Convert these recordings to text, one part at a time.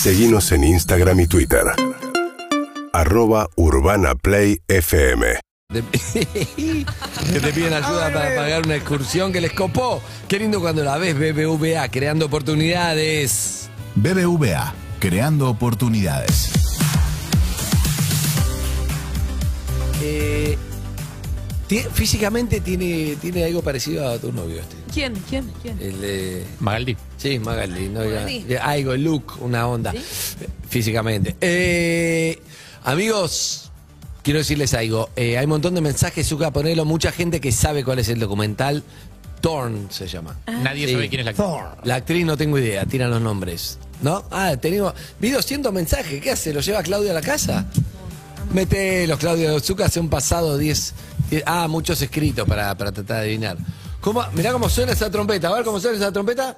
Seguimos en Instagram y Twitter. Arroba Urbana Play FM. De- que te piden ayuda para pagar una excursión que les copó. Qué lindo cuando la ves, BBVA, creando oportunidades. BBVA, creando oportunidades. Eh, físicamente tiene, tiene algo parecido a tu novio este. ¿Quién? ¿Quién? ¿Quién? El de- Magaldi. Sí, Magaldi. ¿no? Ya- Sí. ya- algo, el look, una onda. Físicamente. Eh, amigos, quiero decirles algo. Eh, hay un montón de mensajes, Zucca, ponelo. Mucha gente que sabe cuál es el documental. Thorn se llama. Nadie Sí. sabe quién es la actriz. La actriz no tengo idea, tiran los nombres. ¿No? Ah, tenemos. Vi 200 mensajes. ¿Qué hace? ¿Lo lleva Claudia a la casa? Mete los Claudio de Zucca hace un pasado 10. 10 ah, muchos escritos para, para tratar de adivinar. ¿Cómo, mirá cómo suena esa trompeta. A ver cómo suena esa trompeta.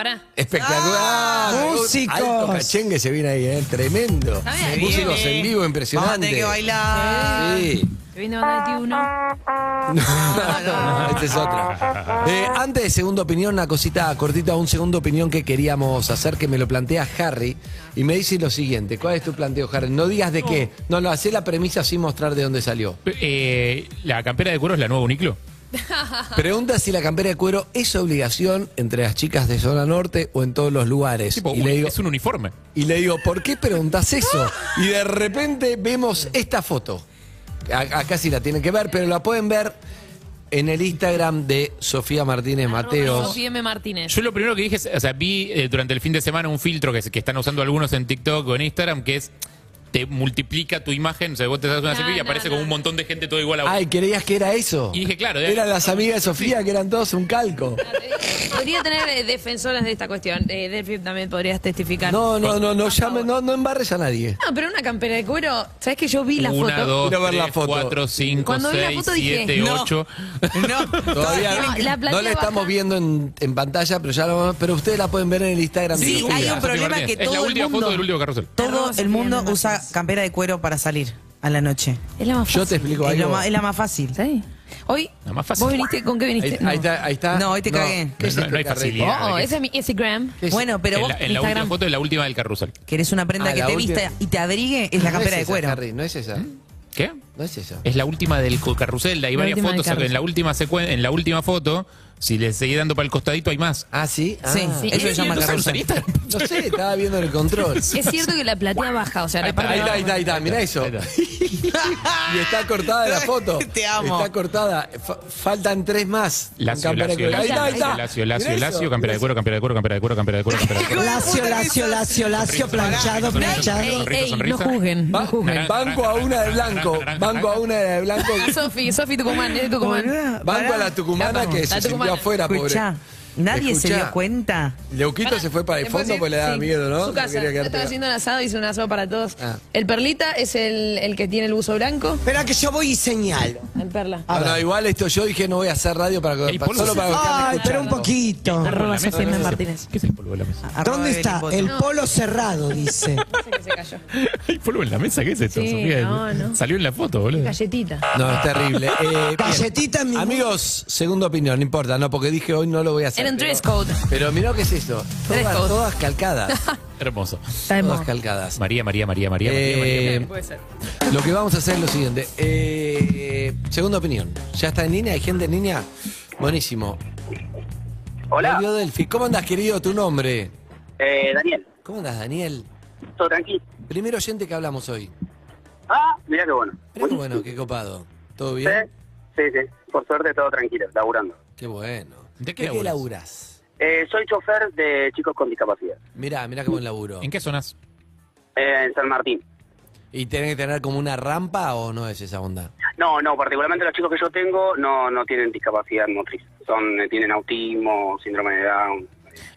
Pará. Espectacular. Ah, músicos. Alto cachengue se viene ahí, ¿eh? Tremendo. Bien. Músicos Se viene. en vivo, impresionante. Vamos a tener que bailar. Sí. Se viene banda 21. Esta es otra. Eh, antes de segunda opinión, una cosita cortita, un segundo opinión que queríamos hacer, que me lo plantea Harry, y me dice lo siguiente, ¿cuál es tu planteo, Harry? No digas de qué, no, no, hacé la premisa sin mostrar de dónde salió. Eh, ¿La campera de cuero es la nueva Uniclo? Pregunta si la campera de cuero es obligación entre las chicas de zona norte o en todos los lugares. Tipo, y, un- le digo, es un uniforme. y le digo, ¿por qué preguntas eso? Y de repente vemos esta foto. A- Acá sí la tienen que ver, pero la pueden ver en el Instagram de Sofía Martínez Mateos. Sofía M. Martínez. Yo lo primero que dije, es, o sea, vi eh, durante el fin de semana un filtro que están usando algunos en TikTok o en Instagram, que es, te multiplica tu imagen, o sea, vos te das una No, selfie y aparece no. como un montón de gente todo igual a vos. Ay, ¿creías que era eso? Y dije, claro, Eran las amigas de Sofía, que eran todos un calco. Podría tener eh, defensoras de esta cuestión. Eh, Delphi también podrías testificar. No, no, no, no, llame, no, no embarres a nadie. No, pero una campera de cuero. ¿Sabes que yo vi la Una, foto? dos, Quiero ver la tres, foto. cuatro, cinco, Cuando vi la seis, foto dije, siete, no. ocho. No, Todavía No, la no, la estamos baja. viendo en, en pantalla, pero ya lo- pero ustedes la pueden ver en el Instagram. Sí, hay un problema que Es la todo el última mundo- foto del último carrusel. Todo el mundo usa Campera de cuero para salir a la noche. Es la más fácil. Yo te explico Es, algo. más, es la más fácil. ¿Sí? Hoy, La más fácil. ¿vos viniste? ¿Con qué Ahí, viniste? ahí está, ahí está. No, hoy te cagué. ¿qué es No, esto, no hay facilidad. Oh, ¿qué ese es mi Instagram. ¿Qué es? Bueno, pero en vos la, en la última foto de la última del carrusel. querés una prenda Ah, que te última. vista y te abrigue, es la No campera es de esa, cuero. Harry, no es esa. ¿Qué? No es esa. Es la última del carrusel, hay La varias fotos, en la última secuen- en la última foto, si le seguís dando para el costadito hay más. Ah, sí. Ah. Sí, Sí, eso se llama ¿No sabes usar carrusel. Instagram? No sé, estaba viendo en el control. Es cierto que la platea baja, o sea, Ahí la parte Ahí está, ahí está, ahí está, mirá eso. Ahí está. y está cortada la foto. Te amo. Está cortada. Fa- faltan tres más. Lacio, campera de lacio, cuero. Ahí está, ahí lacio, está. lacio, lacio, Mirá lacio, eso. campera de cuero, campera de cuero, campera de cuero, campera de cuero, campera de cuero. Lacio, lacio, lacio, lacio, planchado, planchado. Ey, sonrisa, ey, no sonrisa. juzguen, no Va- juzguen. Naranja, banco a una de naranja, blanco. naranja, Banco a naranja. una de blanco. Sofi, Sofi Tucumán, es de Tucumán. Boluda, Banco a la tucumana que La se sintió tucumana. Afuera, pobre. Escuchá, nadie se dio cuenta. Leuquito se fue para el fondo porque le daba sí. miedo, ¿no? Su No casa. quería Yo estaba haciendo un asado, hice un asado para todos. Ah. El perlita es el, el que tiene el buzo blanco. Espera que yo voy y señalo. El perla. A No, igual esto yo dije no voy a hacer radio para, El para- solo para Ay, pero un poquito. Arroba La mesa, Sofía ¿qué es Martínez. ¿Qué es el polvo de la mesa? ¿Dónde está? El polo cerrado, dice. Que se cayó. ¿Hay polvo en la mesa? ¿Qué es esto, Sí, Sofía? no, no. Salió en la foto, boludo. Galletita. No, es terrible. Eh. Galletita mi- Amigos, segunda opinión, no importa, no, porque dije hoy no lo voy a hacer. Pero- dress code. Pero mirá qué es esto. Todas, calcadas. Hermoso. Todas calcadas. María, María, María, María, María, María. Eh, Puede ser. Lo que vamos a hacer es lo siguiente. Eh, segunda opinión. ¿Ya está en línea? ¿Hay gente en línea? Buenísimo. Hola, Mario Delphi. ¿Cómo andas, querido? Tu nombre. eh, Daniel, ¿Cómo andas, Daniel? todo tranquilo. Primer oyente que hablamos hoy. Ah, mira qué bueno. Mirá qué bueno, qué copado. ¿Todo Sí, bien? sí, sí, por suerte todo tranquilo, laburando. Qué bueno. ¿De qué qué laburás? Eh, soy chofer de chicos con discapacidad, Mirá, mirá qué buen laburo. ¿En qué zonas? eh, en San Martín. ¿Y tenés que tener como una rampa o no es esa onda? No, no, particularmente los chicos que yo tengo no, no tienen discapacidad motriz. Son, eh, tienen autismo, síndrome de Down.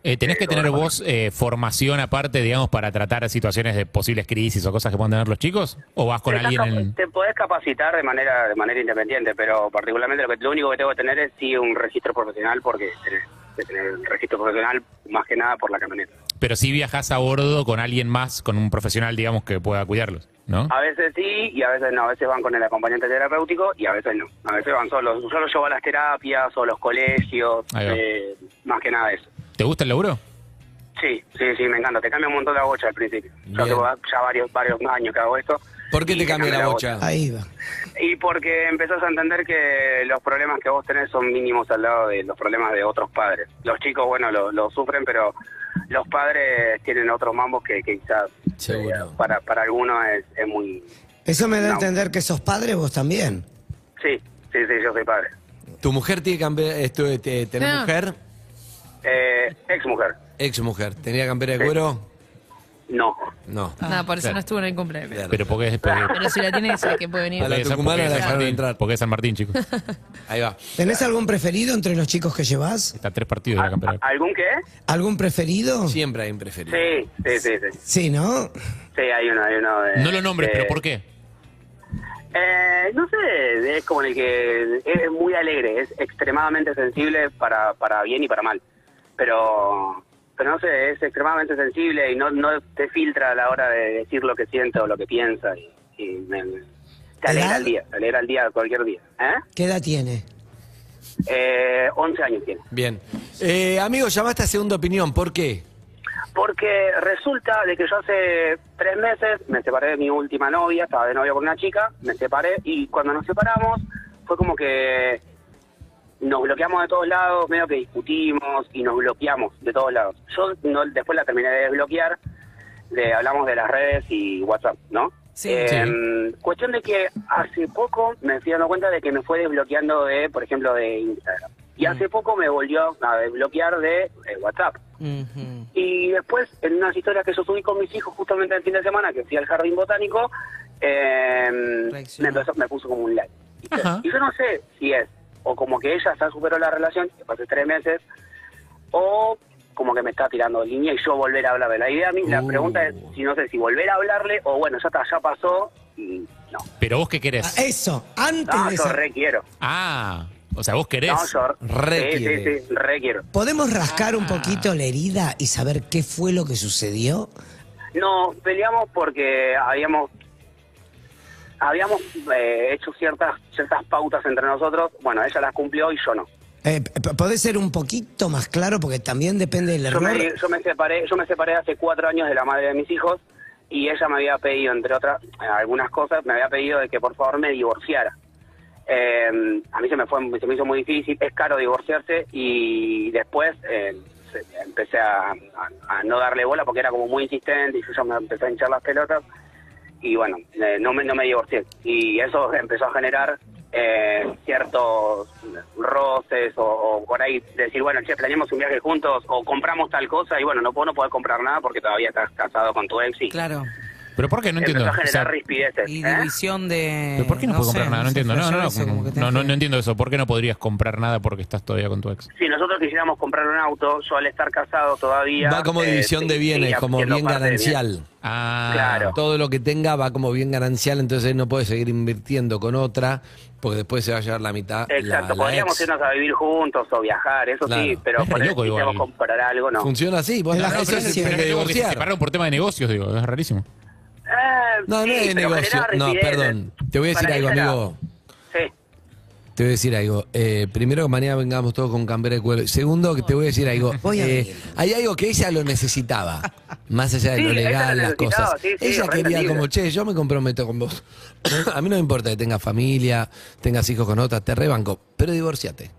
Eh, ¿Tenés que tener vos eh, formación aparte, digamos, para tratar situaciones de posibles crisis o cosas que puedan tener los chicos? ¿O vas con Te alguien en...? Te podés capacitar de manera de manera independiente, pero particularmente lo, que, lo único que tengo que tener es sí un registro profesional, porque tenés que tener el registro profesional más que nada por la camioneta. Pero sí viajás a bordo con alguien más, con un profesional, digamos, que pueda cuidarlos, ¿no? A veces sí y a veces no. A veces van con el acompañante terapéutico y a veces no. A veces van solos. Yo los llevo a las terapias o los colegios, eh, más que nada eso. ¿Te gusta el laburo? Sí, sí, sí, me encanta. Te cambia un montón la bocha al principio. Yo tengo ya varios, varios años que hago esto. ¿Por qué te cambia la bocha? Ahí va. Y porque empezás a entender que los problemas que vos tenés son mínimos al lado de los problemas de otros padres. Los chicos, bueno, lo, lo sufren, pero los padres tienen otros mambos que, que quizás Seguro. eh, para, para algunos es, es muy... Eso me da a No. entender que sos padre vos también. Sí, sí, sí, yo soy padre. ¿Tu mujer tiene campera, esto, te- tenés No. mujer? Eh, ex mujer, Ex mujer. ¿Tenía campera de cuero? no. No. Nada, por eso claro. no estuvo en el cumpleaños. Claro. Pero porque es, porque, Pero si la tiene, sabe que puede venir. A la porque es- tucumana porque es la San dejaron Martín, entrar. Porque es San Martín, chicos. Ahí va. ¿Tenés algún preferido entre los chicos que llevas? Está tres partidos de la campera. ¿Algún qué? ¿Algún preferido? Siempre hay un preferido. Sí, sí, sí, sí. Sí, ¿no? Sí, hay uno, hay uno de... No lo nombres, de- pero ¿por qué? Eh, no sé, es como el que es muy alegre, es extremadamente sensible para, para bien y para mal. Pero, pero no sé, es extremadamente sensible y no, no te filtra a la hora de decir lo que siente o lo que piensa. Y, y me- me- te alegra el día, te alegra el día cualquier día. ¿Eh? ¿Qué edad tiene? Eh, 11 años tiene. Bien. Eh, amigo, llamaste a segunda opinión. ¿Por qué? Porque resulta de que yo hace tres meses me separé de mi última novia, estaba de novia con una chica, me separé y cuando nos separamos fue como que nos bloqueamos de todos lados, medio que discutimos y nos bloqueamos de todos lados. Yo no, después la terminé de desbloquear, le hablamos de las redes y WhatsApp, ¿no? Sí. Eh, Cuestión de que hace poco me fui dando cuenta de que me fue desbloqueando de, por ejemplo, de Instagram. Y hace poco me volvió a desbloquear de eh, WhatsApp. Y después, en unas historias que yo subí con mis hijos justamente el fin de semana, que fui al jardín botánico, eh, me, empezó- me puso como un like. Ajá. y yo no sé si es, o como que ella ya superó la relación, que pasé tres meses, o como que me está tirando línea y yo volver a hablarle. La idea, a mí, la Uh. pregunta es, si no sé, si volver a hablarle, o bueno, ya está, ya pasó, y no. Pero vos qué querés. Ah, Eso, antes No, de yo esa- re quiero. Ah, o sea, vos querés. No, yo Re sí, sí, sí, re quiero. ¿Podemos rascar Ah. un poquito la herida y saber qué fue lo que sucedió? No, peleamos porque habíamos habíamos eh, hecho ciertas ciertas pautas entre nosotros. Bueno, ella las cumplió y yo no. Eh, p- ¿Podés ser un poquito más claro? Porque también depende del Yo error. me, yo me separé yo me separé hace cuatro años de la madre de mis hijos y ella me había pedido, entre otras eh, algunas cosas, me había pedido de que por favor me divorciara. Eh, a mí se me fue se me hizo muy difícil, es caro divorciarse y después eh, empecé a, a- a no darle bola porque era como muy insistente y yo ya me empecé a hinchar las pelotas y bueno, eh, no, me, no me divorcié. Y eso empezó a generar eh, ciertos roces o, o por ahí decir, bueno, che, planeamos un viaje juntos o compramos tal cosa y bueno, no puedo no poder comprar nada porque todavía estás casado con tu ex y Claro. Pero ¿por qué? No entiendo. empezó a O sea, generar rispideces. Y ¿eh? división de. ¿pero ¿Por qué no, puedo sé, comprar nada? No entiendo. No, no, no, eso, no, no, no entiendo. ¿Por qué no podrías comprar nada porque estás todavía con tu ex? Si nosotros quisiéramos comprar un auto, yo al estar casado todavía... Va como eh, división de bienes, como bien ganancial. Ah, Claro. Todo lo que tenga va como bien ganancial, entonces él no puede seguir invirtiendo con otra, porque después se va a llevar la mitad. Exacto, la podríamos ex. irnos a vivir juntos o viajar, eso Claro. sí, pero por loco igual. comprar algo, no. Funciona así, vos la no, No, pero se pero que separaron por tema de negocios, digo. Es rarísimo. Eh, No, no sí, es negocio. No, perdón. Te voy a decir algo, amigo. Sí. Te voy a decir algo. Eh, primero que mañana vengamos todos con campera de cuero. Segundo, que te voy a decir algo. Voy a Eh, hay algo que ella lo necesitaba. Más allá de Sí, lo legal, las cosas. sí, sí, ella quería como, che, yo me comprometo con vos. a mí no me importa que tengas familia, tengas hijos con otras, te rebanco. Pero divorciate.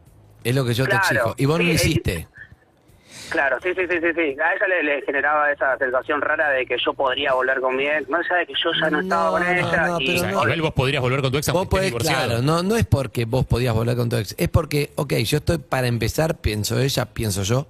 Es lo que yo Claro, te exijo. Y vos no lo hiciste. Claro, sí, sí, sí, sí, sí. A ella le, le generaba esa sensación rara de que yo podría volver con mi ex, más allá de que yo ya no estaba con no, ella. no, y, O sea, no. igual vos podrías volver con tu ex aunque Vos estés podés, divorciado. claro, no, no es porque vos podías volver con tu ex, es porque, ok, yo estoy para empezar, pienso ella, pienso yo,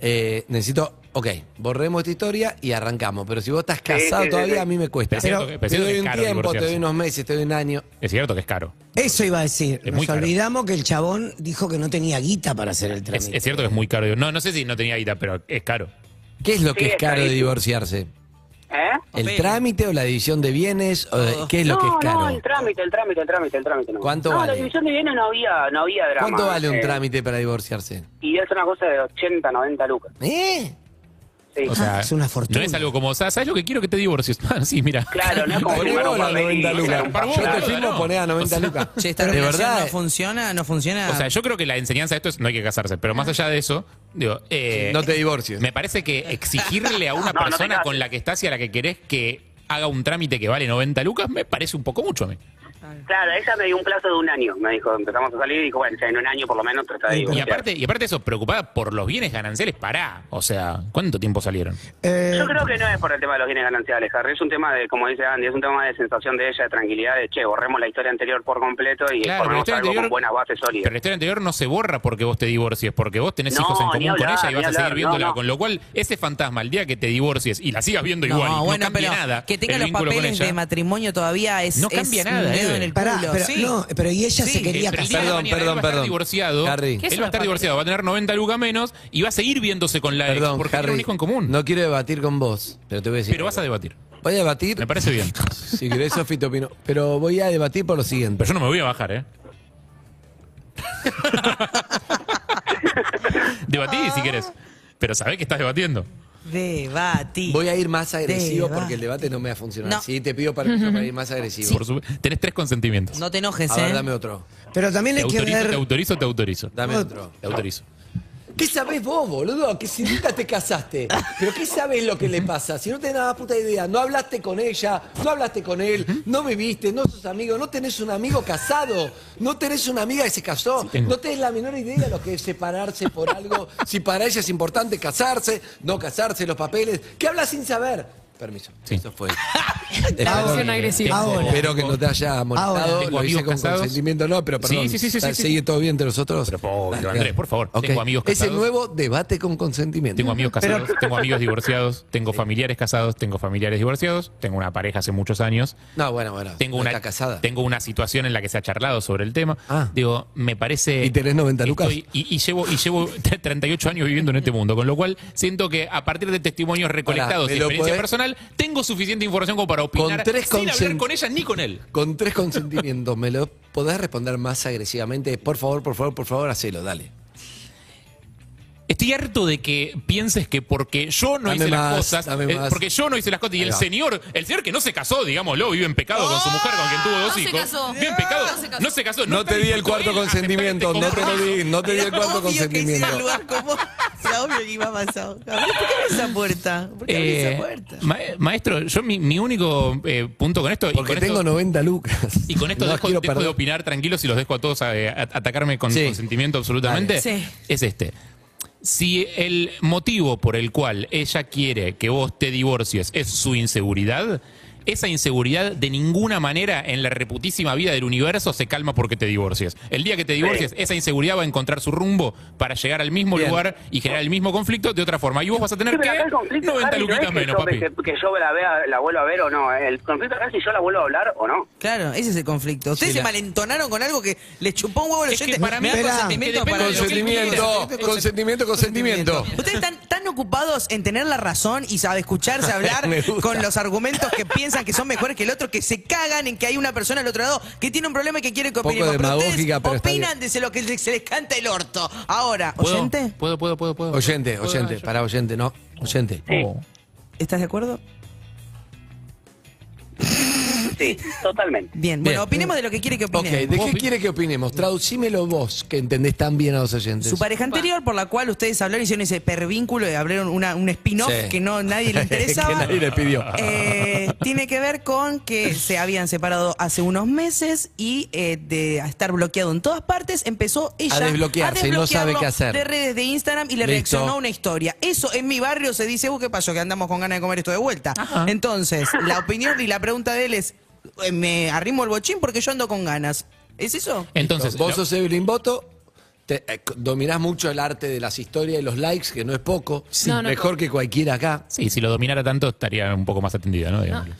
eh, necesito, ok, borremos esta historia y arrancamos, pero si vos estás casado sí, sí, todavía, sí. a mí me cuesta. Pero es cierto que- pero es te cierto doy que es un caro tiempo, te doy unos meses, te doy un año. Es cierto que es caro. Eso iba a decir. Es muy Nos caro. olvidamos que el chabón dijo que no tenía guita para hacer el Es, trámite. es cierto que es muy caro. No, no sé si no tenía guita, pero es caro. ¿Qué es lo que Sí, es caro de divorciarse? ¿Eh? ¿El trámite o la división de bienes? O de- ¿Qué es lo no, que es no, caro? el trámite, el trámite, el trámite, el trámite. No. ¿Cuánto no, vale? la división de bienes no había, no había drama. ¿Cuánto vale un eh, trámite para divorciarse? Y es una cosa de 80, 90 lucas. ¿Eh? Sí. O sea, Es una fortuna. no es algo como, ¿sabes lo que quiero que te divorcies? Ah, sí, mira. Claro, no es como Poné firmar un vos la papel y 90 hacer lucas. Yo te firmo, no. poné a 90 lucas. Che, esta de verdad. no funciona, no funciona. O sea, yo creo que la enseñanza de esto es no hay que casarse, pero más allá de eso, digo, eh, No te divorcies. me parece que exigirle a una No, persona con la que estás y a la que querés que haga un trámite que vale 90 lucas, me parece un poco mucho a mí. Claro, ella me dio un plazo de un año. Me dijo, empezamos a salir y dijo, bueno, ya en un año por lo menos trata de Y aparte, y aparte de eso, preocupada por los bienes gananciales, pará. O sea, ¿cuánto tiempo salieron? Eh, Yo creo que no es por el tema de los bienes gananciales, Harry. Es un tema de, como dice Andy, es un tema de sensación de ella, de tranquilidad, de che, borremos la historia anterior por completo y Claro, formemos algo anterior- con buenas bases sólidas. Pero la historia anterior no se borra porque vos te divorcies, porque vos tenés No, hijos en común hablar, con ella y vas a seguir hablar, viéndola. no, no. Con lo cual, ese fantasma, el día que te divorcies y la sigas viendo no, igual, no cambia pero nada. que tenga los papeles ella, de matrimonio todavía es, No es cambia un nada. En el pará, culo. pero, sí. no, pero y ella Sí, se quería Pero el día casar. de Perdón, mañana perdón, él va a estar perdón. divorciado. Harry. ¿Qué Él va a estar divorciado, va a tener 90 lucas menos y va a seguir viéndose con la ex Perdón, porque tiene Harry. un hijo en común. No quiero debatir con vos, pero te voy a decir. pero vas a debatir. Voy a debatir. Me parece bien. Si querés, Sofi, te opino. Pero voy a debatir por lo siguiente. Pero yo no me voy a bajar, ¿eh? Debatí si querés. Pero sabés que estás debatiendo. Debati. Voy a ir más agresivo porque el debate no me va a funcionar. No. Sí, te pido permiso para ir más agresivo. Por su- Tenés tres consentimientos. No te enojes, A ver, ¿eh? dame otro. Pero también Te hay que autorizo, te ver. autorizo, te autorizo. Dame otro. Te autorizo. ¿Qué sabés vos, boludo? Que si nunca te casaste. ¿Pero qué sabés lo que le pasa? Si no tenés nada puta idea, no hablaste con ella, no hablaste con él, no viviste, no sos amigo, no tenés un amigo casado, no tenés una amiga que se casó, no tenés la menor idea de lo que es separarse por algo, si para ella es importante casarse, no casarse, los papeles. ¿Qué hablas sin saber? Permiso. Sí. Eso fue. La versión agresiva. Ahora. Espero que no te haya molestado. Ahora. Tengo Lo hice con casados. consentimiento, no, pero perdón. Sí, sí, sí, sí, sí, sí. ¿Sigue todo bien entre nosotros? Pero, po, Dale, Andrés, por favor, Ok. tengo amigos Es el casados. nuevo debate con consentimiento. Tengo amigos casados, tengo amigos divorciados, tengo familiares casados, tengo familiares divorciados, tengo una pareja hace muchos años. No, bueno, bueno. Tengo no una, está casada. tengo una situación en la que se ha charlado sobre el tema. Ah. Digo, me parece. ¿Y tenés 90 lucas? Estoy- y, y llevo, y llevo 38 años viviendo en este mundo, con lo cual siento que a partir de testimonios recolectados ¿me y lo experiencia podés- personal, tengo suficiente información como para opinar Con tres sin hablar con ella ni con él. Con tres consentimientos, ¿me lo podés responder más agresivamente? Por favor, por favor, por favor, hacelo, dale. Estoy harto de que pienses que porque yo no Dame hice más, las cosas, dame eh, más. porque yo no hice las cosas y el señor, el señor que no se casó, digámoslo, vive en pecado con su mujer con quien tuvo dos No se hijos. casó. Vive en pecado. No se casó. No se casó. No te di el cuarto a consentimiento, no te lo di, no te di el cuarto que consentimiento. lugar. Era obvio que iba a pasar. ¿Por qué abrís esa puerta? ¿Por qué abrís Eh, esa puerta? ma- maestro, yo mi, mi único eh, punto con esto. y Porque con tengo esto, 90 lucas. Y con esto No dejo, dejo de opinar tranquilos y los dejo a todos a, a- atacarme con Sí. consentimiento absolutamente. Dale. Sí. Es este. Si el motivo por el cual ella quiere que vos te divorcies es su inseguridad, esa inseguridad de ninguna manera en la reputísima vida del universo se calma porque te divorcies. El día que te divorcies, esa inseguridad va a encontrar su rumbo para llegar al mismo Bien. lugar y generar el mismo conflicto de otra forma. Y vos vas a tener Sí, que conflicto, 90 Harry, no luquitas es que menos, yo, papi. Que, que yo la vea, la vuelva a ver o no. El conflicto acá es si yo la vuelvo a hablar o no. Claro, ese es el conflicto. Ustedes Sí, se la- malentonaron con algo que le chupó un huevo al Es que oyente. para mí- consentimiento para Consentimiento, consentimiento, consentimiento. Ustedes están tan ocupados en tener la razón y sabe escucharse hablar con los argumentos que piensan que son mejores que el otro, que se cagan en que hay una persona al otro lado que tiene un problema y que quiere que Poco opinemos. Pero ustedes opinan de lo que se les canta el orto. Ahora, ¿Puedo? ¿oyente? ¿Puedo, puedo, puedo, puedo? Oyente, ¿Puedo? oyente, para oyente, no, oyente. ¿Estás de acuerdo? Sí, totalmente. Bien, Bien. bueno, opinemos de lo que quiere que Ok, opinemos. ¿de qué quiere que opinemos? Traducímelo vos, que entendés tan bien a los oyentes. Su pareja anterior, por la cual ustedes hablaron, hicieron ese pervínculo y abrieron una, un spin-off Sí. que no nadie le interesaba. que nadie le pidió. Eh, tiene que ver con que se habían separado hace unos meses y eh, de estar bloqueado en todas partes, empezó ella A desbloquearse y no sabe desbloquearlo qué hacer. De redes de Instagram y le Listo. reaccionó una historia. Eso en mi barrio se dice, uh, ¿qué pasó? Que andamos con ganas de comer esto de vuelta. Entonces, la opinión y la pregunta de él es, me arrimo el bochín porque yo ando con ganas. ¿Es eso? Entonces, vos sos Evelyn Boto, te, eh, dominás mucho el arte de las historias y los likes, que no es poco. No, no, Mejor que cualquiera acá. Sí, si lo dominara tanto estaría un poco más atendida, ¿no? Digámoslo.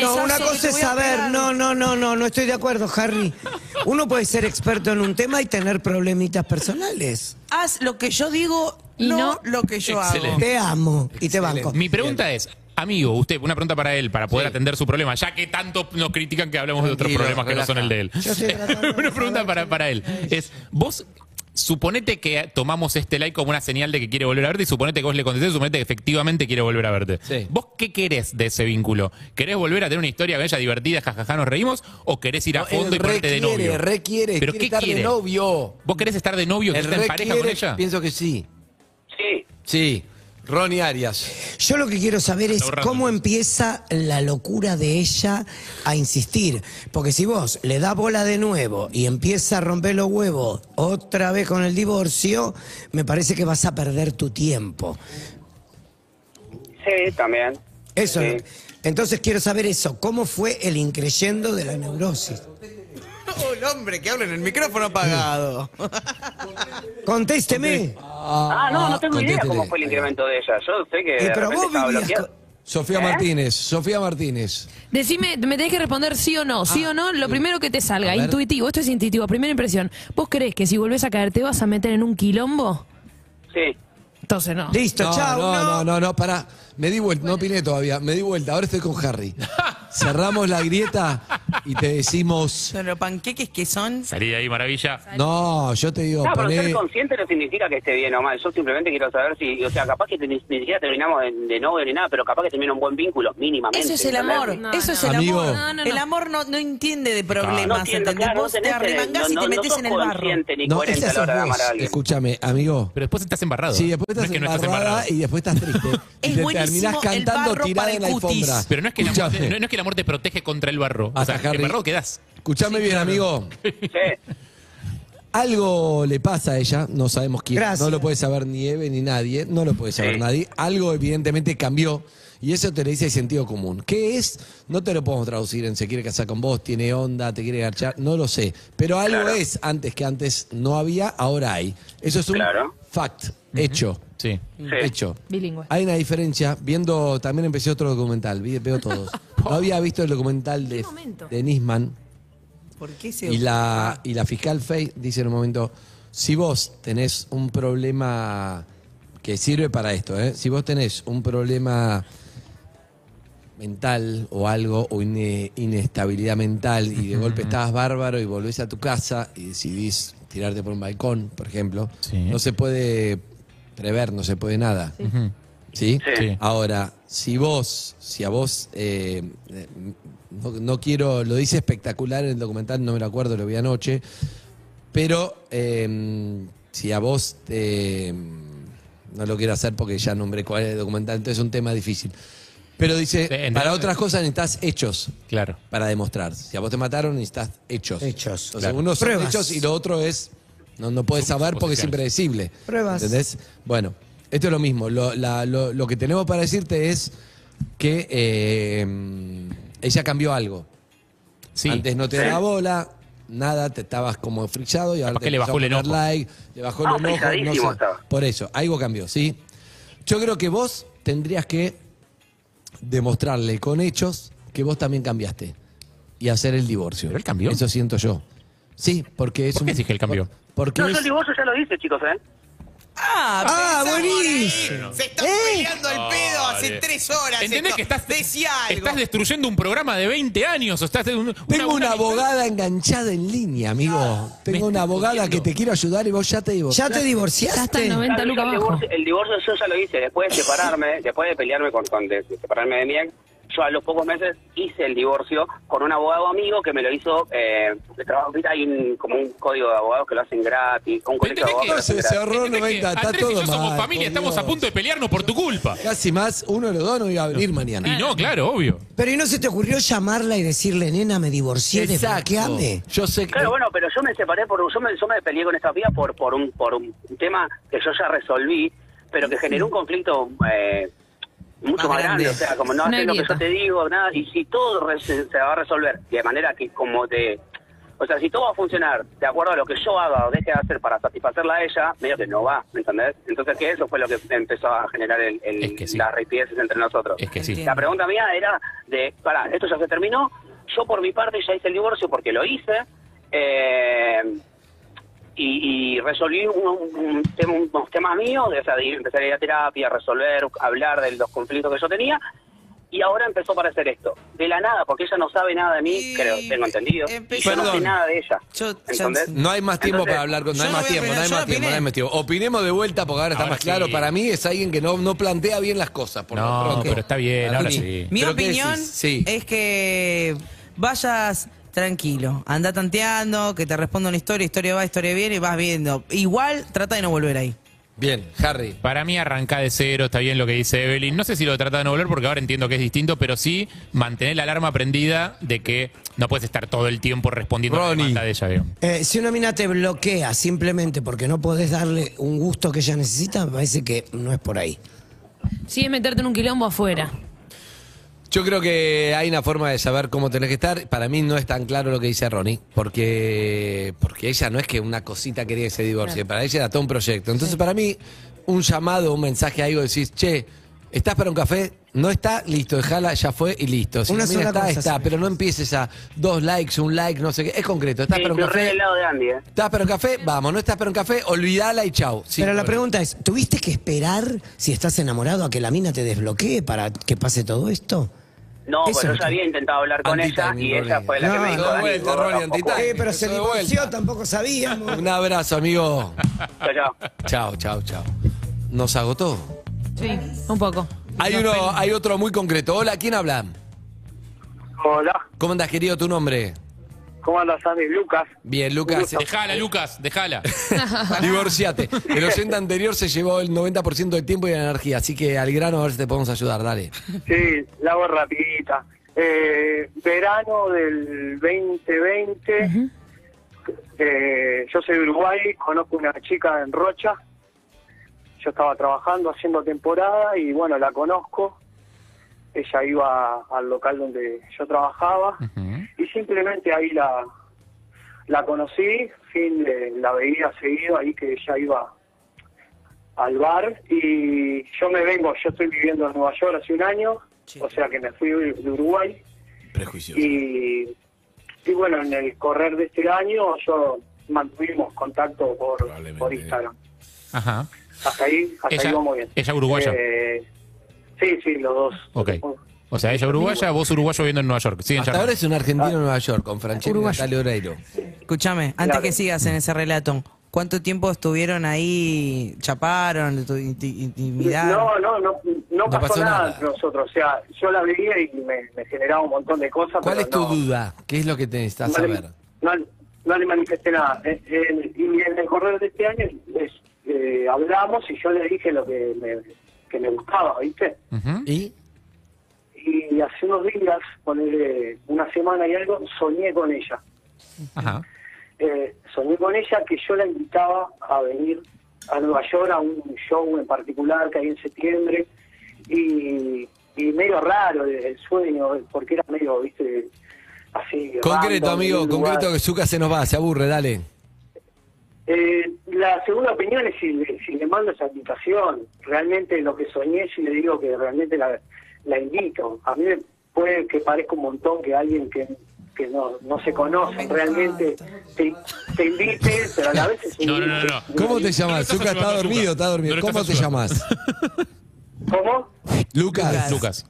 No, una cosa es saber, no, no, no, no, no estoy de acuerdo, Harry. Uno puede ser experto en un tema y tener problemitas personales. Haz lo que yo digo, Y no, no. lo que yo Excelente. hago. Te amo y te banco. Mi pregunta es, amigo, usted, una pregunta para él, para poder Sí. atender su problema, ya que tanto nos critican que hablamos de otros problemas que no son el de él. De una pregunta para, para él es, vos suponete que tomamos este like como una señal de que quiere volver a verte y suponete que vos le contestés, suponete que efectivamente quiere volver a verte. Sí. ¿Vos qué querés de ese vínculo? ¿Querés volver a tener una historia con ella divertida, jajaja, nos reímos? ¿O querés ir a No, fondo y ponerte de novio? requiere, ¿Pero quiere qué estar quiere? de novio. ¿Vos querés estar de novio, Él estar en pareja con requiere, ella? Pienso que sí. Sí. Sí. Ronnie Arias. Yo lo que quiero saber es cómo empieza la locura de ella a insistir. Porque si vos le das bola de nuevo y empieza a romper los huevos otra vez con el divorcio, me parece que vas a perder tu tiempo. Sí, también. Eso. Sí. Entonces quiero saber eso. ¿Cómo fue el increyendo de la neurosis? Oh, el hombre que habla en el micrófono apagado. Contésteme. Ah, no, no tengo idea cómo fue el incremento de ella. Yo sé que Eh, de pero vos estaba bloqueado. Sofía ¿Eh? Martínez. Sofía Martínez. Decime, me tenés que responder sí o no. Sí o no, lo primero que te salga. Intuitivo, esto es intuitivo. Primera impresión. ¿Vos creés que si volvés a caer te vas a meter en un quilombo? Sí. Entonces no. Listo, No, chao. no, no, no, no, pará. Me di vuelta, no opiné todavía. Me di vuelta, ahora estoy con Harry. Cerramos la grieta y te decimos. Los panqueques que son. Salí de ahí, maravilla. No, yo te digo, No, pero poné. ser consciente no significa que esté bien o mal. Yo simplemente quiero saber si, o sea, capaz que ni, ni siquiera terminamos de, de novio ni nada, pero capaz que termina un buen vínculo, mínimamente. Eso es el ¿entendés? amor. No, Eso es no. el Amigo. amor. No, no, El no. amor no, no entiende de problemas, No entiendo, ¿entendés? claro, no Vos te tenés, arremangás y no- te no- metes no en el barro. consciente ni No, coherente ese a la hora de sos amar a vos. alguien. Escúchame, amigo. Pero después estás embarrado. Sí, después no estás es que no estás embarrada embarrado. y después estás triste. Es y te buenísimo terminás el cantando barro tirada para en la el cutis. alfombra. Pero no es, que el amor, Escuchame. no, no es que el amor te protege contra el barro. O sea, Harry. quedás. Escuchame bien, amigo. Sí. Algo le pasa a ella, no sabemos quién. Gracias. No lo puede saber ni Eve ni nadie, no lo puede saber Sí. nadie. Algo evidentemente cambió y eso te lo dice el sentido común. ¿Qué es? No te lo podemos traducir en se quiere casar con vos, tiene onda, te quiere garchar, no lo sé. Pero algo Claro. es, antes que antes no había, ahora hay. Eso es un Claro. fact, hecho. Sí. Sí. Hecho. Bilingüe. Hay una diferencia, viendo, también empecé otro documental, vi- veo todos. No había visto el documental de, momento? de Nisman, ¿Por qué se y la, y la fiscal Fey dice en un momento, si vos tenés un problema que sirve para esto, ¿eh? si vos tenés un problema mental o algo, o ine- inestabilidad mental, y de golpe estabas bárbaro y volvés a tu casa y decidís tirarte por un balcón, por ejemplo, Sí. no se puede prever, no se puede nada. ¿Sí? Sí. Ahora, si vos, si a vos, eh, no, no quiero, lo dice espectacular en el documental, no me lo acuerdo, lo vi anoche, pero eh, si a vos te, no lo quiero hacer porque ya nombré cuál es el documental, entonces es un tema difícil. Pero dice, Sí, para otras cosas necesitas hechos Claro. para demostrar. Si a vos te mataron, necesitas hechos. Hechos, Entonces, claro. uno son hechos y lo otro es, no, no puedes saber porque es impredecible. Pruebas. ¿Entendés? Bueno, esto es lo mismo. Lo, la- lo- lo que tenemos para decirte es que eh, ella cambió algo. Sí. Antes no te daba bola, nada, te estabas como frillado y ahora te le bajó el enojo. like, le bajó Ah, el enojo, no sé. estaba. Por eso, algo cambió, ¿sí? Yo creo que vos tendrías que demostrarle con hechos que vos también cambiaste y hacer el divorcio. ¿Pero él cambió? Eso siento yo. Sí, porque es ¿Por qué un- que él cambió? Porque No, es- yo el divorcio ya lo hice, chicos, ¿eh? Ah, Ah, buenísimo. Se están ¿Eh? peleando al pedo hace tres horas. ¿Entendés esto. que estás, estás destruyendo un programa de 20 años? O estás en un- Tengo una, abogada enganchada en línea, amigo. Tengo una abogada que te quiero ayudar y vos ya te ¿Ya divorciaste. te Ya está divorciaste? en 90 Claro, lucas yo el, divorcio, el divorcio yo ya lo hice después de separarme, después de pelearme con, con- de, de separarme de mi ex. Yo a los pocos meses hice el divorcio con un abogado amigo que me lo hizo. Eh, de trabajo, hay un, como un código de abogados que lo hacen gratis, un colegio de ¿Entendés abogados que- Se- se gratis. ahorró ¿Entendés que 90, está Andrés y todo yo somos mal, familia, estamos a punto de pelearnos por tu culpa. Casi más, uno de los dos no iba a venir mañana. Y no, claro, obvio. Pero ¿y no se te ocurrió llamarla y decirle, nena, me divorcié, desbloqueame? Yo sé que. Claro, bueno, pero yo me separé por yo me, yo me peleé con esta piba por por un por un tema que yo ya resolví, pero que generó un conflicto eh, mucho Más más, grande. grande. o sea, como no Una haces lo que yo te digo, nada, y si todo re- se, va a resolver de manera que como te o sea, si todo va a funcionar de acuerdo a lo que yo haga o deje de hacer para satisfacerla a ella, medio que no va, ¿me entendés? Entonces que eso fue lo que empezó a generar el, el- Es que sí. las ripideces entre nosotros. Es que sí. La pregunta mía era de, pará, esto ya se terminó, yo por mi parte ya hice el divorcio porque lo hice, eh, y, y resolví un- un tema- unos temas míos, de, o sea, de ir- empezar a ir a terapia, resolver, hablar de los conflictos que yo tenía, Y ahora empezó a aparecer esto. De la nada, porque ella no sabe nada de mí, Y creo, tengo entendido. empezó- Yo no sé nada de ella. Yo- ¿Entendés? No hay más tiempo Entonces, para hablar con. No hay más tiempo, no hay más tiempo, no hay más tiempo. Opinemos de vuelta porque ahora está Ahora más claro. Para mí es alguien que no, no plantea bien las cosas. Por No, pronto. pero está bien, ahora sí. Mi ¿pero qué opinión? Sí. es que vayas tranquilo, anda tanteando, que te responda una historia, historia va, historia viene y vas viendo. Igual trata de no volver ahí. Bien, Harry. Para mí arranca de cero, está bien lo que dice Evelyn. No sé si lo trata de no volver porque ahora entiendo que es distinto, pero sí mantener la alarma prendida de que no puedes estar todo el tiempo respondiendo a la Ronnie. demanda de ella. digamos. Eh, si una mina te bloquea simplemente porque no podés darle un gusto que ella necesita, me parece que no es por ahí. Sí, es meterte en un quilombo afuera. Yo creo que hay una forma de saber cómo tenés que estar. Para mí no es tan claro lo que dice Ronnie, porque, porque ella no es que una cosita quería que se divorcie, para ella era todo un proyecto. Entonces, para mí, un llamado, un mensaje, algo, decís, che, ¿estás para un café? No está, listo, dejala, ya fue y listo. Si Una la mina sola está, cosa, está, pero no empieces a dos likes, un like, no sé qué. Es concreto, ¿estás Sí, para un re café? del lado de Andy, ¿eh? ¿Estás para un café? Vamos, no estás para un café, olvídala y chau. Sí, Pero la bueno. pregunta es, ¿tuviste que esperar si estás enamorado a que la mina te desbloquee para que pase todo esto? No, pues yo ya había intentado hablar con ella y ella fue la que No, me dijo, vuelta, Ronnie. Eh, pero se divorció, tampoco sabíamos. Un abrazo, amigo. Chao, chao. Chao, chao, chao. Nos agotó. Sí, un poco. Hay uno, hay otro muy concreto. Hola, ¿quién habla? Hola, ¿Cómo andas, querido, tu nombre? ¿Cómo andas, Andy? Lucas. Bien, Lucas. Dejala, Lucas, dejala. Divorciate. El oyente anterior se llevó el 90% del tiempo y la energía, así que al grano a ver si te podemos ayudar, dale. Sí, la hago rapidita. Eh, verano del 2020, eh, yo soy de Uruguay, conozco una chica en Rocha, yo estaba trabajando haciendo temporada y bueno, la conozco, ella iba al local donde yo trabajaba y simplemente ahí la, la conocí, fin de, la veía seguido ahí que ella iba al bar y yo me vengo, yo estoy viviendo en Nueva York hace un año, o sea que me fui de Uruguay Prejuicio. y, y bueno, en el correr de este año yo mantuvimos contacto por, por Instagram. Ajá. Hasta ahí, hasta Ella- ahí vamos bien. ella uruguaya. Eh, sí, sí, los dos. Ok. O sea, ella uruguaya, vos uruguayo viviendo en Nueva York. Hasta ahora es un argentino en Nueva York, con Francesco Natalia Oreiro. Escúchame, antes Claro. que sigas en ese relato, ¿cuánto tiempo estuvieron ahí, chaparon, tu inti- intimidad? No, no, no, no, pasó, pasó nada, nada. entre nosotros. O sea, yo la veía y me, me generaba un montón de cosas. ¿Cuál pero es tu no- duda? ¿Qué es lo que te necesitas no le, saber? no, no le manifesté nada. Eh, eh, y en el correo de este año es, eh, hablamos y yo le dije lo que me, que me gustaba, ¿viste? Ujú. ¿Y? Y hace unos días, ponerle una semana y algo, soñé con ella. Ajá. Eh, soñé con ella que yo la invitaba a venir a Nueva York a un show en particular que hay en septiembre y, y medio raro el, el sueño porque era medio, viste, así. Concreto, random, amigo, concreto que Zucca se nos va, se aburre, dale. Eh, la segunda opinión es si, si le mando esa invitación. Realmente lo que soñé, si le digo que realmente la, la invito. A mí me puede que parezca un montón que alguien que, que no, no se conoce realmente te, te invite, pero a la vez es un- No, no, no, no. ¿Cómo te llamas? Zucca está dormido, está dormido. ¿Cómo te llamas? ¿Cómo? Lucas. Lucas.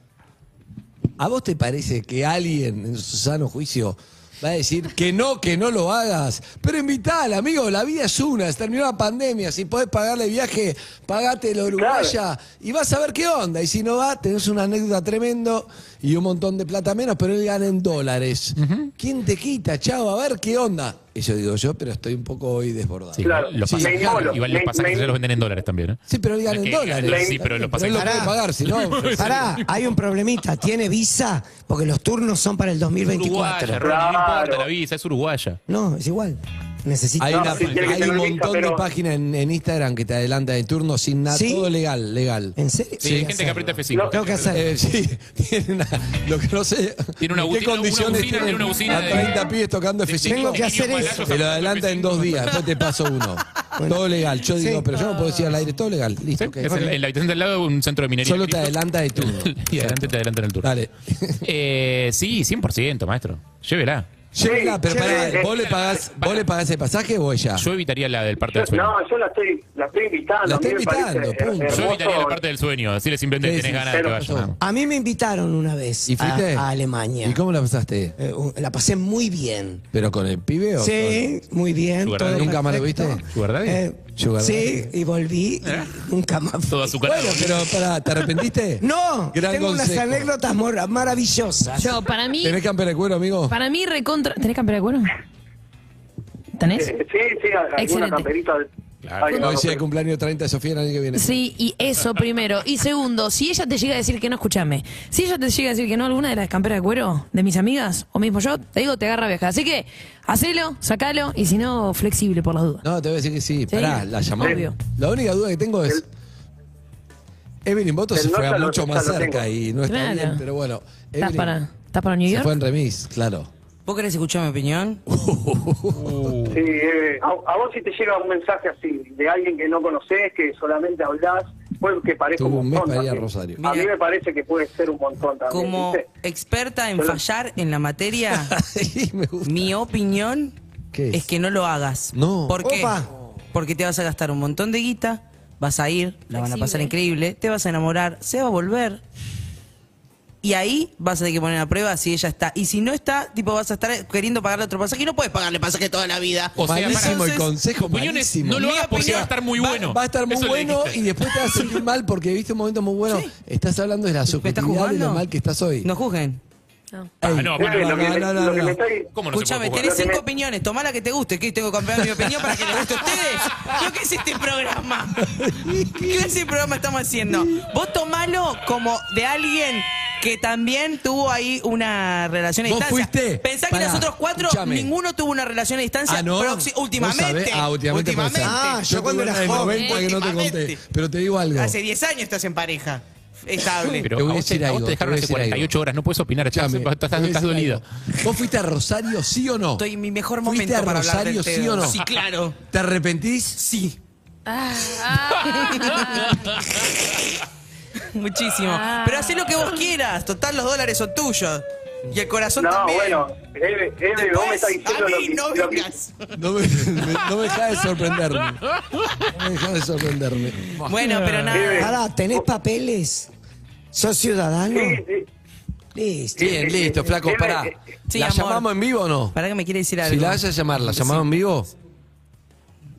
¿A vos te parece que alguien en su sano juicio va a decir que no, que no lo hagas? Pero invitala, amigo, la vida es una, se terminó la pandemia, si podés pagarle viaje, pagate la uruguaya y vas a ver qué onda. Y si no va, tenés una anécdota tremendo y un montón de plata menos, pero él gana en dólares. ¿Quién te quita, chavo? A ver qué onda. Eso digo yo, pero estoy un poco hoy desbordado. Sí, Claro. los Sí, pasajes, claro. igual los Me- pasajes me- ya los venden en dólares también, ¿eh? Sí, pero él gana en dólares. sí, pero los él lo pasajes- puede pagar, si no. Pará, hay un problemita. ¿Tiene visa? Porque los turnos son para el Uruguaya, 2024. Ronnie, no importa Claro. la visa, es uruguaya. No, es igual. Necesito. Hay, una- sí, que hay un vista, montón de pero- páginas en, en Instagram que te adelantan de turno sin nada, ¿Sí? todo legal, legal. ¿En serio? Sí, hay gente que hacerlo. aprieta F5. Tengo que hacer. Eh, sí, tiene una, lo que no sé. Tiene una ¿en bu- ¿Qué tiene una- condiciones tiene una bocina a de- 30 pibes tocando de- F5? Tengo que hacer eso. Te lo adelanta en F5. dos días, después te paso uno. Todo legal. Yo digo, Sí. pero yo no puedo decir al aire, todo legal. Sí, Listo, ok. es en, en la habitación del lado un centro de minería. Solo te adelanta de turno. Y adelante te adelantan el turno. Dale. Eh, sí, 100%, maestro. Llévela. Pero pará, sí, ¿vos sí. le, pagás, ¿vos le pagás el pasaje o ella? Yo evitaría la del parte Yo- del sueño. no, yo la estoy, la estoy invitando. La a mí parece invitando, punto. hermoso. Yo evitaría la parte del sueño. Decirle simplemente Sí, tenés sí, ganas de que. A mí me invitaron una vez ¿Y fuiste? a, a Alemania. ¿Y cómo la pasaste? Eh, un- la pasé muy bien. ¿Pero con el pibe o Sí, muy bien. Sugar todo daddy. ¿Nunca más lo perfecto. viste? ¿Sugar daddy? Eh, Sugar sí, y volví y nunca más. fui. Todo azucarado. Bueno, pero pará, ¿te arrepentiste? No, Gran tengo unas consejo. anécdotas mor- maravillosas. Yo, para mí, ¿Tenés campera de cuero, amigo? para mí recontra. ¿Tenés campera de cuero? ¿Tenés? Eh, sí, sí, alguna Excelente. camperita. Claro. Ay, No, decía el cumpleaños 30 de Sofía el año que viene. Sí, y eso primero. Y segundo, si ella te llega a decir que no, escúchame. Si ella te llega a decir que no, alguna de las camperas de cuero de mis amigas, o mismo yo, te digo, te agarra vieja. Así que, hacelo, sacalo, y si no, flexible por las dudas. No, te voy a decir que sí. Pará, la llamamos. Obvio. La única duda que tengo es. Evelyn Boto se fue a mucho más cerca y no está Claro. bien, pero bueno. ¿Estás Evelyn para, ¿Estás para New se York? fue en remis, claro. ¿Vos querés escuchar mi opinión? Sí, eh, a, a vos si te llega un mensaje así de alguien que no conoces, que solamente hablás, pues que parece un un montón. Rosario. A mí me parece que puede ser un montón también. Como ¿viste? experta en fallar en la materia, Sí, me gusta. mi opinión ¿Qué es? es que no lo hagas. No. ¿Por qué? Opa. Porque te vas a gastar un montón de guita, vas a ir, la van a pasar increíble, te vas a enamorar, se va a volver. Y ahí vas a tener que poner a prueba si ella está. Y si no está, tipo vas a estar queriendo pagarle otro pasaje y no puedes pagarle pasaje toda la vida. O sea, malísimo para- el Entonces, consejo, malísimo. no lo hagas porque va a estar muy Va- bueno. Va, a estar muy Eso bueno y después te vas a sentir mal porque viste un momento muy bueno. Sí. Estás hablando de la ¿Me estás subjetividad de jugando? lo mal que estás hoy. No juzguen. No. Ey, Ah, no, que no, que no. me está di- ¿Cómo no se Escúchame, tenés cinco opiniones, tomá la que te guste. ¿Qué? ¿Tengo que cambiar mi opinión para que le guste a ustedes? ¿Yo qué es este programa? ¿Qué clase de programa estamos haciendo? Vos tomalo como de alguien que también tuvo ahí una relación a ¿Vos distancia. fuiste? Pensá que Pará, los otros cuatro, escuchame. ninguno tuvo una relación a distancia Ah, ¿no? proxi- ¿Vos últimamente. sabés? Ah, últimamente, puede ser. Ah, yo cuando era una de joven. 90 que no te conté. Últimamente. Pero te digo algo. Hace 10 años estás en pareja. Estable. Pero Te voy a vos te, decir a vos algo, te dejaron te voy a hace decir 48 horas, no puedes opinar, estás, Escuchame, estás, te voy a estás decir dolido. algo. ¿Vos fuiste a Rosario, sí o no? Estoy en mi mejor ¿Fuiste momento a para hablar del Rosario, sí o no? Sí, claro. ¿Te arrepentís? Sí. Ah, Muchísimo. Ah. Pero haz lo que vos quieras. Total, los dólares son tuyos. Y el corazón No, también. bueno, Eve, Eve, vos me estás diciendo lo que... no lo que- vengas. No me, me- no me dejas de sorprenderme. No me dejas de sorprenderme. Bueno, pero Eve. nada. Pará, ¿tenés papeles? ¿Sos ciudadano? Sí, sí. Listo. Bien, listo, flaco, Eve, pará. eh, Sí, ¿La amor. llamamos en vivo o no? ¿Para que me quiere decir algo? Si la vas a llamar, ¿la llamamos en vivo?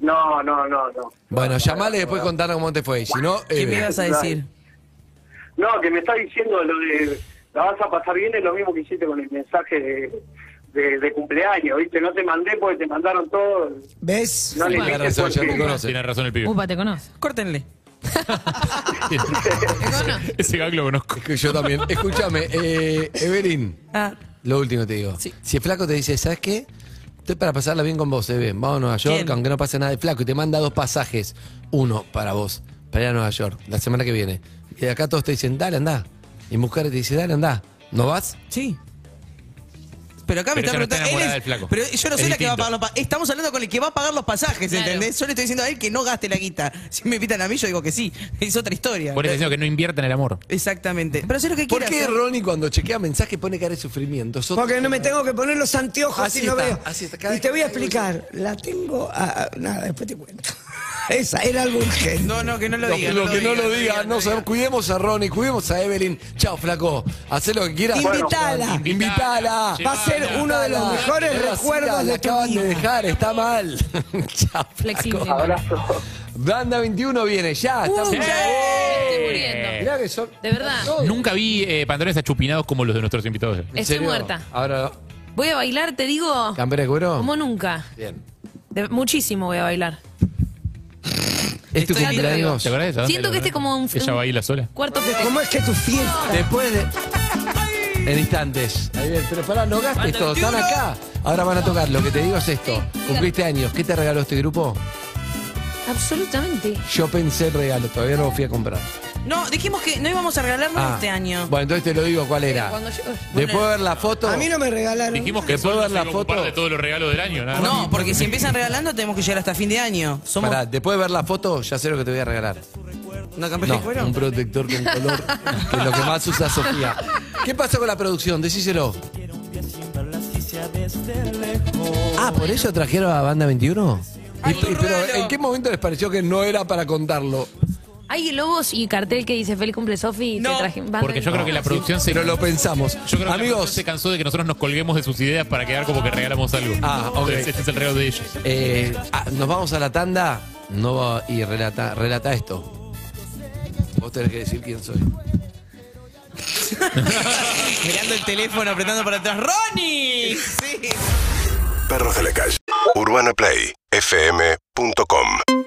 No, no, no, no. Bueno, llamale y después contanos cómo te fue. Si no, ¿Qué eh, me ibas a decir? No, que me está diciendo lo de la vas a pasar bien es lo mismo que hiciste con el mensaje de, de, de cumpleaños, ¿viste? No te mandé porque te mandaron todo. ¿Ves? No le Tiene dije razón, ya porque- te conoce. Tiene razón el pibe. upa, te conozco. Córtenle. Ese gag lo conozco. Es que yo también. Escúchame, eh, Evelyn, Ah, lo último te digo. Sí. Si el flaco te dice, ¿sabes qué? Estoy para pasarla bien con vos, Eve. Vamos a Nueva York, ¿Quién? aunque no pase nada de flaco. Y te manda dos pasajes. Uno para vos, para ir a Nueva York, la semana que viene. Y acá todos te dicen, dale, anda. Y mujer te dice, dale, anda. ¿No vas? sí. Pero acá me Pero está ella no está preguntando. él enamorada es- del flaco. Pero yo no soy la que va a distinto. pagar los pasajes. Estamos hablando con el que va a pagar los pasajes, Claro. ¿entendés? Yo le estoy diciendo a él que no gaste la guita. Si me invitan a mí, yo digo que sí. Es otra historia. Por eso diciendo que no invierta en el amor. Exactamente. Pero sé lo que ¿Por qué hacer. Ronnie cuando chequea mensaje pone cara de sufrimiento? Sos- Porque no me tengo que poner los anteojos Así no está, veo. así está. Cada Y te voy a explicar. La tengo. ah, nada, después te cuento. Esa era algo urgente. No, no, que no lo Lo, diga. lo que no lo diga, diga, no sabemos. Cuidemos a Ronnie, cuidemos a Evelyn. Chao, flaco. Hacé lo que quieras. Invitala. Invitala. Va a ser uno de los mejores Pero recuerdos de tu acaban vida. de dejar, está mal. Chao. Flexible. Abrazo. Banda 21 viene, ya. Estamos Me estoy muriendo. Mirá que son. De verdad. Nunca vi eh, pantalones achupinados como los de nuestros invitados. ¿En Estoy serio? muerta. Ahora, Voy a bailar, te digo, ¿campera de cuero? como nunca. Bien. De- muchísimo voy a bailar. ¿Es tu Estoy- cumpleaños? ¿Te acordás de eso? Siento que este como un, Ella un baila sola. cuarto festejo. ¿Cómo es que tu fiesta? Después de. En instantes. Ahí bien, pero pará, no gastes todo, están acá. Ahora van a tocar. Lo que te digo es esto. Cumpliste años. ¿Qué te regaló este grupo? Absolutamente. Yo pensé el regalo, todavía no lo fui a comprar. No, dijimos que no íbamos a regalar nada Ah, este año. Bueno, entonces te lo digo cuál era. Cuando yo- Después de ver la foto. A mí no me regalaron. Dijimos que ¿Después solo ver se la iba a ocupar foto? de todos los regalos del año. Nada más. No, porque si empiezan regalando tenemos que llegar hasta fin de año. Somos Pará, después de ver la foto, ya sé lo que te voy a regalar. una campera No, de cuero. un protector con color, que es lo que más usa Sofía. ¿Qué pasó con la producción? Decíselo. Ah, ¿por eso trajeron a Banda 21? Y- Ay, y- pero. ¿en qué momento les pareció que no era para contarlo? Hay globos y cartel que dice feliz cumple Sofi. No, te traje banda Porque yo creo que la producción se. Pero lo pensamos. Yo creo que la producción Amigos, se cansó de que nosotros nos colguemos de sus ideas para quedar como que regalamos algo. Ah, ok. Entonces, Este es el regalo de ellos. eh, ah, nos vamos a la tanda no va- y relata, relata esto. Vos tenés que decir quién soy. Mirando el teléfono, apretando para atrás. ¡Ronnie! Sí. Perros de la calle. UrbanaPlayFM.com